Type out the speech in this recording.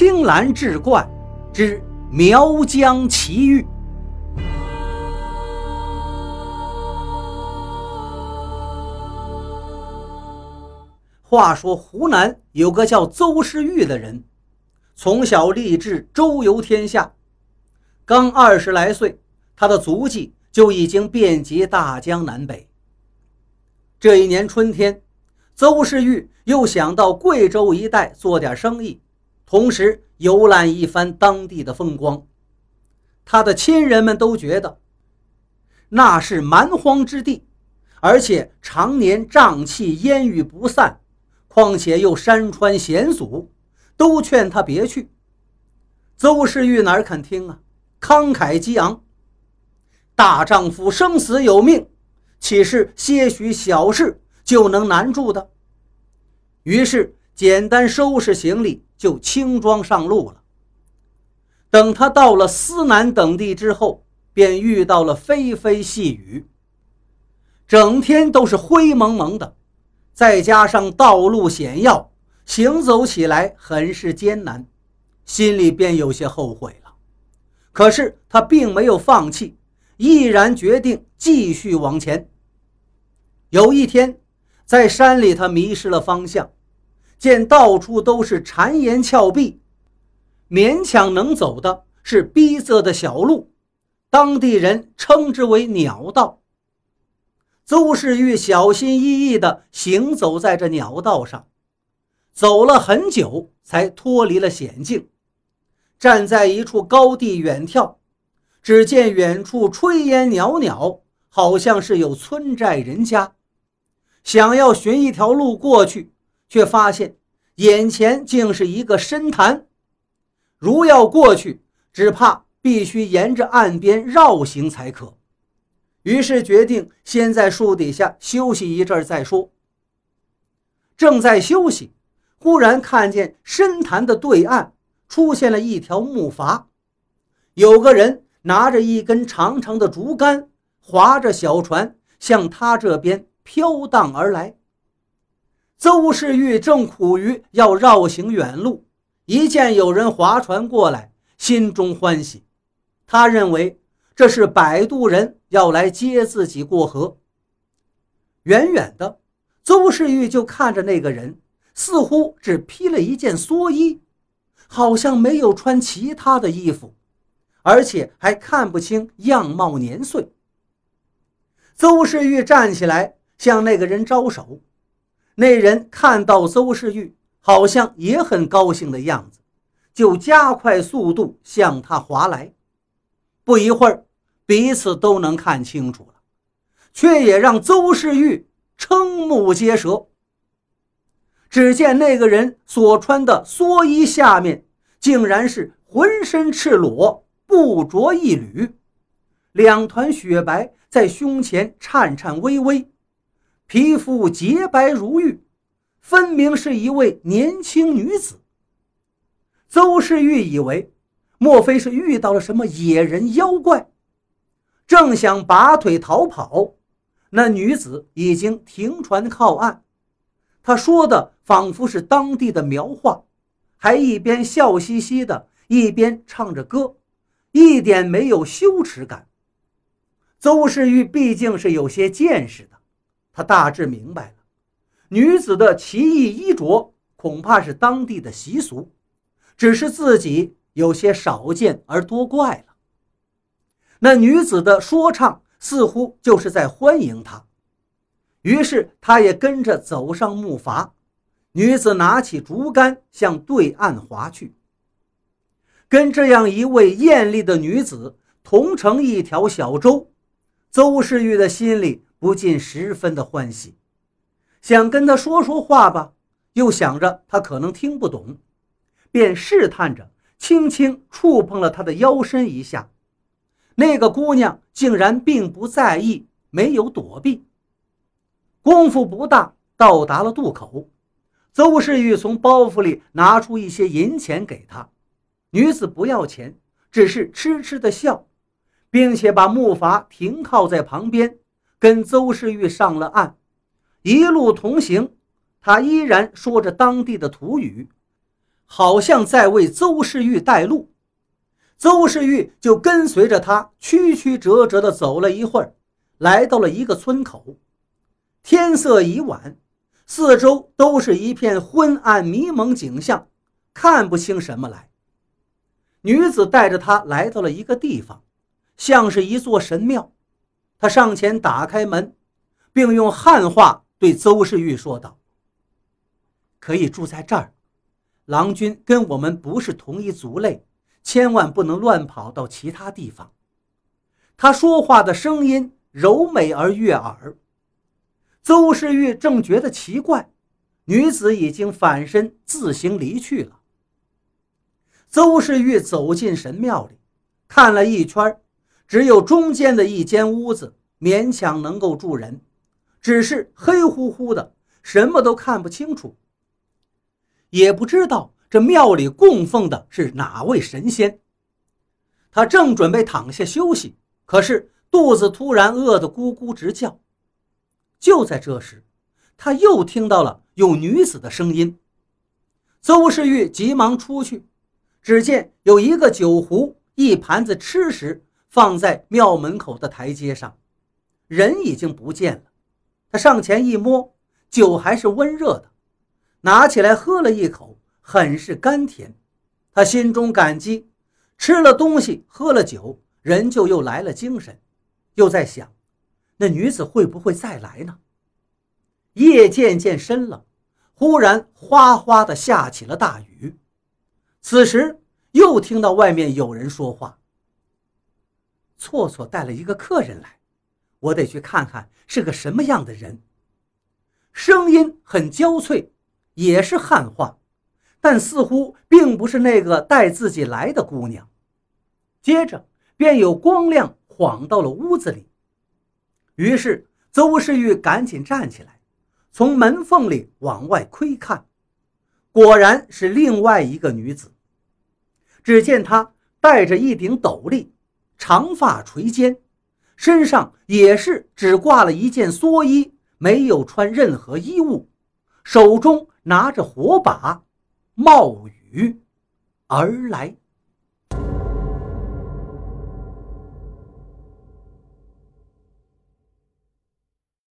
青蓝志怪之苗疆奇遇。话说湖南有个叫邹世玉的人，从小立志周游天下。刚二十来岁，他的足迹就已经遍及大江南北。这一年春天，邹世玉又想到贵州一带做点生意，同时游览一番当地的风光。他的亲人们都觉得那是蛮荒之地，而且常年瘴气烟雨不散。况且又山川险阻，都劝他别去。邹世玉哪肯听啊？慷慨激昂，大丈夫生死有命，岂是些许小事就能难住的？于是简单收拾行李，就轻装上路了。等他到了思南等地之后，便遇到了霏霏细雨，整天都是灰蒙蒙的。再加上道路险要，行走起来很是艰难，心里便有些后悔了。可是他并没有放弃，毅然决定继续往前。有一天，在山里，他迷失了方向，见到处都是谗岩峭壁，勉强能走的是逼仄的小路，当地人称之为“鸟道”。邹世玉小心翼翼地行走在这鸟道上，走了很久才脱离了险境。站在一处高地远眺，只见远处炊烟袅袅，好像是有村寨人家。想要寻一条路过去，却发现眼前竟是一个深潭。如要过去，只怕必须沿着岸边绕行才可。于是决定先在树底下休息一阵儿再说。正在休息，忽然看见深潭的对岸出现了一条木筏，有个人拿着一根长长的竹竿，划着小船向他这边飘荡而来。邹世玉正苦于要绕行远路，一见有人划船过来，心中欢喜，他认为。这是摆渡人要来接自己过河。远远的，邹世玉就看着那个人，似乎只披了一件蓑衣，好像没有穿其他的衣服，而且还看不清样貌年岁。邹世玉站起来向那个人招手，那人看到邹世玉，好像也很高兴的样子，就加快速度向他划来。不一会儿。彼此都能看清楚了，却也让邹世玉瞠目结舌。只见那个人所穿的蓑衣下面，竟然是浑身赤裸，不着一缕，两团雪白在胸前颤颤巍巍，皮肤洁白如玉，分明是一位年轻女子。邹世玉以为，莫非是遇到了什么野人妖怪？正想拔腿逃跑，那女子已经停船靠岸。她说的仿佛是当地的苗话，还一边笑嘻嘻的，一边唱着歌，一点没有羞耻感。邹世玉毕竟是有些见识的，他大致明白了，女子的奇异衣着恐怕是当地的习俗，只是自己有些少见而多怪了。那女子的说唱似乎就是在欢迎他，于是他也跟着走上木筏。女子拿起竹竿向对岸划去。跟这样一位艳丽的女子同乘一条小舟，邹世玉的心里不禁十分的欢喜，想跟她说说话吧，又想着她可能听不懂，便试探着轻轻触碰了她的腰身一下。那个姑娘竟然并不在意，没有躲避。功夫不大，到达了渡口。邹世玉从包袱里拿出一些银钱给她，女子不要钱，只是痴痴的笑，并且把木筏停靠在旁边，跟邹世玉上了岸。一路同行，他依然说着当地的土语，好像在为邹世玉带路。邹世玉就跟随着他曲曲折折地走了一会儿，来到了一个村口。天色已晚，四周都是一片昏暗迷蒙景象，看不清什么来。女子带着他来到了一个地方，像是一座神庙。他上前打开门，并用汉话对邹世玉说道：“可以住在这儿，郎君跟我们不是同一族类。”千万不能乱跑到其他地方。他说话的声音柔美而悦耳。邹世玉正觉得奇怪，女子已经反身自行离去了。邹世玉走进神庙里，看了一圈，只有中间的一间屋子勉强能够住人，只是黑乎乎的，什么都看不清楚，也不知道。这庙里供奉的是哪位神仙？他正准备躺下休息，可是肚子突然饿得咕咕直叫。就在这时，他又听到了有女子的声音。邹世玉急忙出去，只见有一个酒壶、一盘子吃食放在庙门口的台阶上，人已经不见了。他上前一摸，酒还是温热的，拿起来喝了一口。很是甘甜，他心中感激，吃了东西，喝了酒，人就又来了精神，又在想，那女子会不会再来呢？夜渐渐深了，忽然哗哗的下起了大雨。此时又听到外面有人说话：“错错带了一个客人来，我得去看看是个什么样的人。”声音很焦脆，也是汉话。但似乎并不是那个带自己来的姑娘。接着便有光亮晃到了屋子里，于是邹世玉赶紧站起来，从门缝里往外窥看，果然是另外一个女子。只见她戴着一顶斗笠，长发垂肩，身上也是只挂了一件蓑衣，没有穿任何衣物，手中拿着火把。冒雨而来。